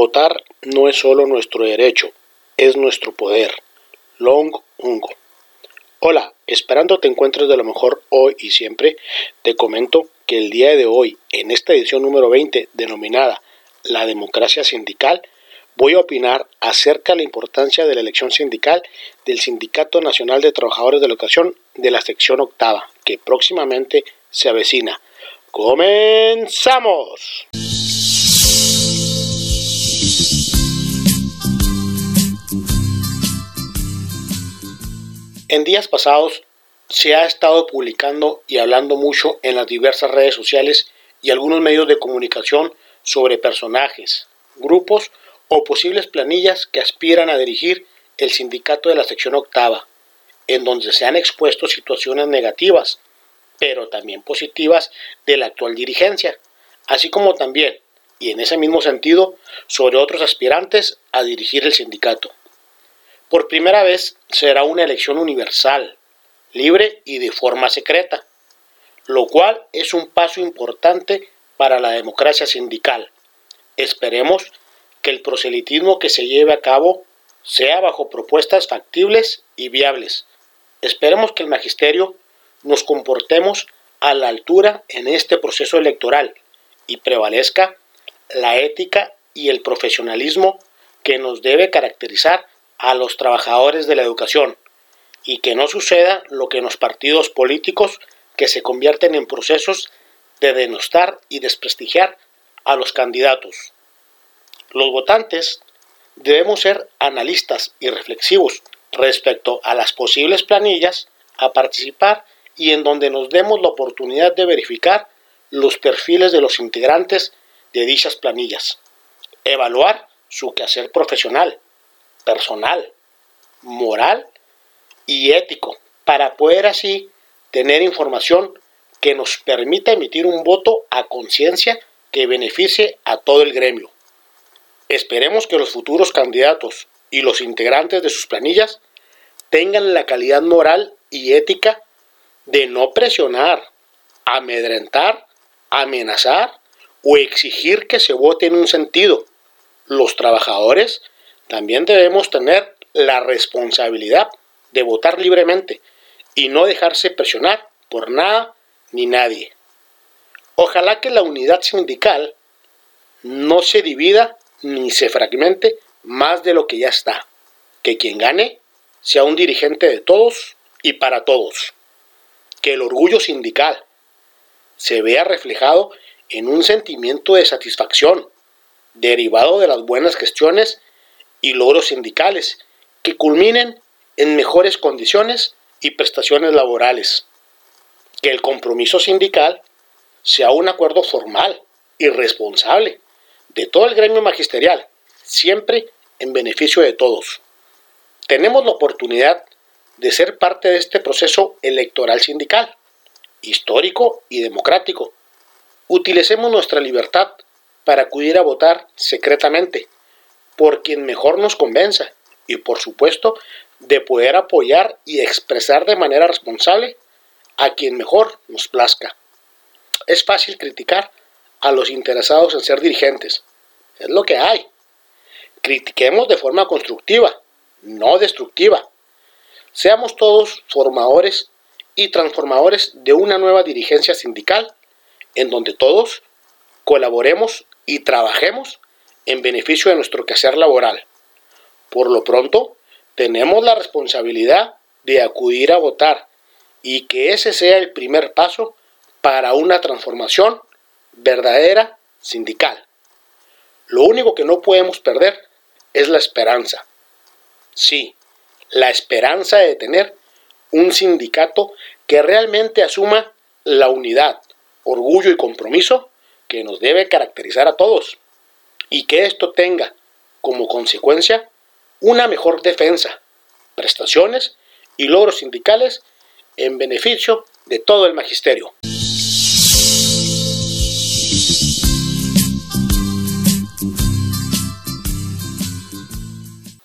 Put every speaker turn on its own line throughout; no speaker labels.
Votar no es solo nuestro derecho, es nuestro poder. Long Ungo. Hola, esperando te encuentres de lo mejor hoy y siempre, te comento que el día de hoy, en esta edición número 20 denominada La democracia sindical, voy a opinar acerca de la importancia de la elección sindical del Sindicato Nacional de Trabajadores de la Educación de la sección octava, que próximamente se avecina. ¡Comenzamos! En días pasados se ha estado publicando y hablando mucho en las diversas redes sociales y algunos medios de comunicación sobre personajes, grupos o posibles planillas que aspiran a dirigir el sindicato de la sección octava, en donde se han expuesto situaciones negativas, pero también positivas de la actual dirigencia, así como también, y en ese mismo sentido, sobre otros aspirantes a dirigir el sindicato. Por primera vez será una elección universal, libre y de forma secreta, lo cual es un paso importante para la democracia sindical. Esperemos que el proselitismo que se lleve a cabo sea bajo propuestas factibles y viables. Esperemos que el magisterio nos comportemos a la altura en este proceso electoral y prevalezca la ética y el profesionalismo que nos debe caracterizar a los trabajadores de la educación y que no suceda lo que en los partidos políticos que se convierten en procesos de denostar y desprestigiar a los candidatos. Los votantes debemos ser analistas y reflexivos respecto a las posibles planillas a participar y en donde nos demos la oportunidad de verificar los perfiles de los integrantes de dichas planillas, evaluar su quehacer profesional, personal, moral y ético, para poder así tener información que nos permita emitir un voto a conciencia que beneficie a todo el gremio. Esperemos que los futuros candidatos y los integrantes de sus planillas tengan la calidad moral y ética de no presionar, amedrentar, amenazar o exigir que se vote en un sentido. Los trabajadores también debemos tener la responsabilidad de votar libremente y no dejarse presionar por nada ni nadie. Ojalá que la unidad sindical no se divida ni se fragmente más de lo que ya está. Que quien gane sea un dirigente de todos y para todos. Que el orgullo sindical se vea reflejado en un sentimiento de satisfacción derivado de las buenas gestiones y logros sindicales que culminen en mejores condiciones y prestaciones laborales. Que el compromiso sindical sea un acuerdo formal y responsable de todo el gremio magisterial, siempre en beneficio de todos. Tenemos la oportunidad de ser parte de este proceso electoral sindical, histórico y democrático. Utilicemos nuestra libertad para acudir a votar secretamente por quien mejor nos convenza y por supuesto de poder apoyar y expresar de manera responsable a quien mejor nos plazca. Es fácil criticar a los interesados en ser dirigentes. Es lo que hay. Critiquemos de forma constructiva, no destructiva. Seamos todos formadores y transformadores de una nueva dirigencia sindical en donde todos colaboremos y trabajemos en beneficio de nuestro quehacer laboral. Por lo pronto, tenemos la responsabilidad de acudir a votar y que ese sea el primer paso para una transformación verdadera sindical. Lo único que no podemos perder es la esperanza. Sí, la esperanza de tener un sindicato que realmente asuma la unidad, orgullo y compromiso que nos debe caracterizar a todos y que esto tenga como consecuencia una mejor defensa, prestaciones y logros sindicales en beneficio de todo el magisterio.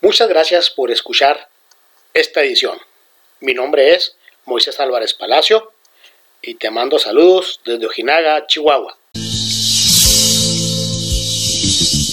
Muchas gracias por escuchar esta edición. Mi nombre es Moisés Álvarez Palacio y te mando saludos desde Ojinaga, Chihuahua. Thank you.